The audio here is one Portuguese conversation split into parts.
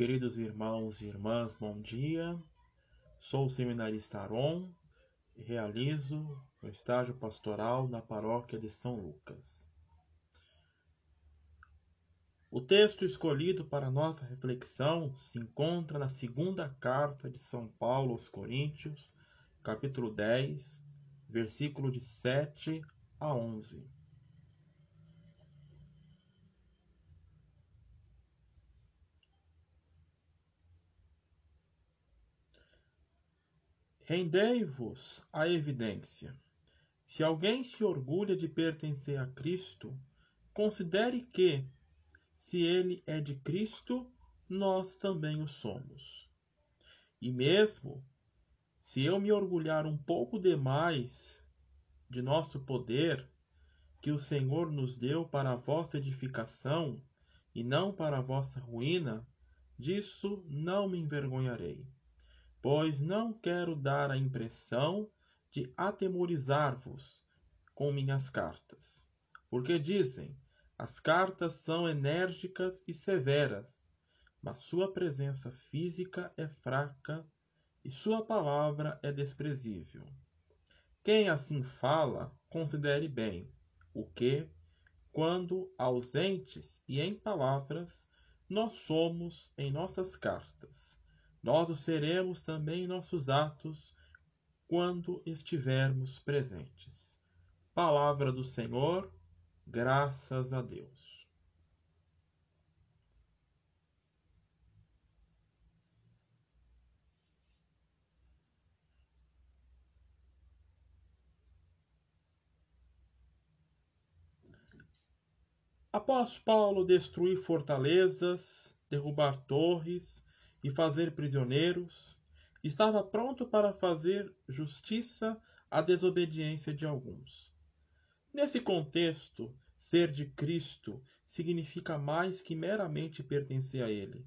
Queridos irmãos e irmãs, bom dia. Sou o seminarista Aron e realizo o estágio pastoral na paróquia de São Lucas. O texto escolhido para nossa reflexão se encontra na segunda carta de São Paulo aos Coríntios, capítulo 10, versículo de 7 a 11. Rendei-vos a evidência. Se alguém se orgulha de pertencer a Cristo, considere que, se ele é de Cristo, nós também o somos. E mesmo se eu me orgulhar um pouco demais de nosso poder, que o Senhor nos deu para a vossa edificação e não para a vossa ruína, disso não me envergonharei pois não quero dar a impressão de atemorizar-vos com minhas cartas. Porque dizem, as cartas são enérgicas e severas, mas sua presença física é fraca e sua palavra é desprezível. Quem assim fala, considere bem o que, quando ausentes e em palavras, nós somos em nossas cartas nós o seremos também em nossos atos quando estivermos presentes. Palavra do Senhor, graças a Deus. Após Paulo destruir fortalezas, derrubar torres, e fazer prisioneiros, estava pronto para fazer justiça à desobediência de alguns. Nesse contexto, ser de Cristo significa mais que meramente pertencer a Ele.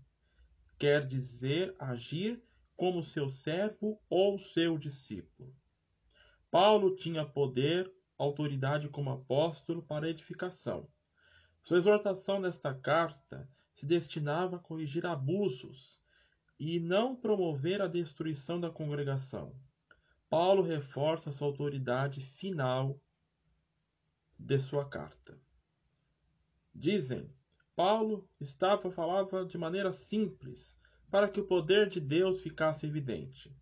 Quer dizer agir como seu servo ou seu discípulo. Paulo tinha poder, autoridade como apóstolo para edificação. Sua exortação nesta carta se destinava a corrigir abusos e não promover a destruição da congregação. Paulo reforça sua autoridade final de sua carta. Dizem, Paulo estava falava de maneira simples, para que o poder de Deus ficasse evidente.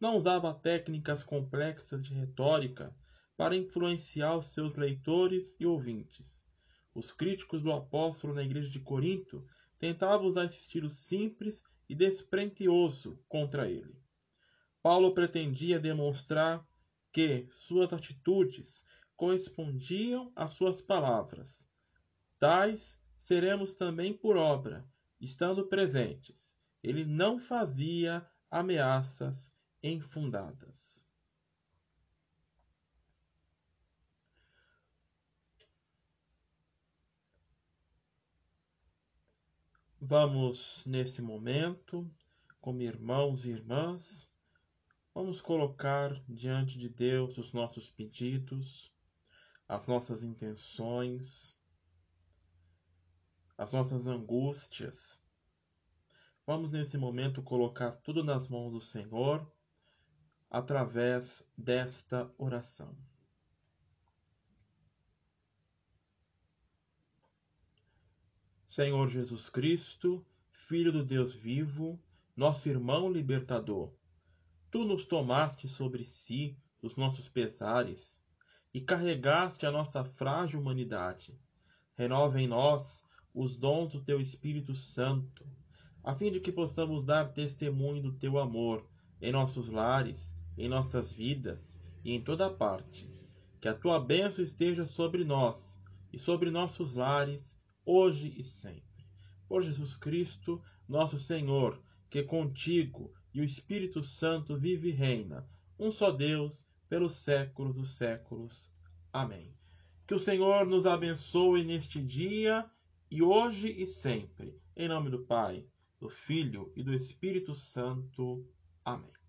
Não usava técnicas complexas de retórica para influenciar os seus leitores e ouvintes. Os críticos do apóstolo na igreja de Corinto tentavam usar esse estilo simples e despretensioso contra ele. Paulo pretendia demonstrar que suas atitudes correspondiam às suas palavras. Tais seremos também por obra, estando presentes. Ele não fazia ameaças infundadas. Vamos, nesse momento, como irmãos e irmãs, vamos colocar diante de Deus os nossos pedidos, as nossas intenções, as nossas angústias. Vamos, nesse momento, colocar tudo nas mãos do Senhor através desta oração. Senhor Jesus Cristo, Filho do Deus vivo, nosso irmão libertador, tu nos tomaste sobre si os nossos pesares e carregaste a nossa frágil humanidade. Renova em nós os dons do teu Espírito Santo, a fim de que possamos dar testemunho do teu amor em nossos lares, em nossas vidas e em toda parte. Que a tua bênção esteja sobre nós e sobre nossos lares hoje e sempre. Por Jesus Cristo, nosso Senhor, que contigo e o Espírito Santo vive e reina, um só Deus, pelos séculos dos séculos. Amém. Que o Senhor nos abençoe neste dia e hoje e sempre. Em nome do Pai, do Filho e do Espírito Santo. Amém.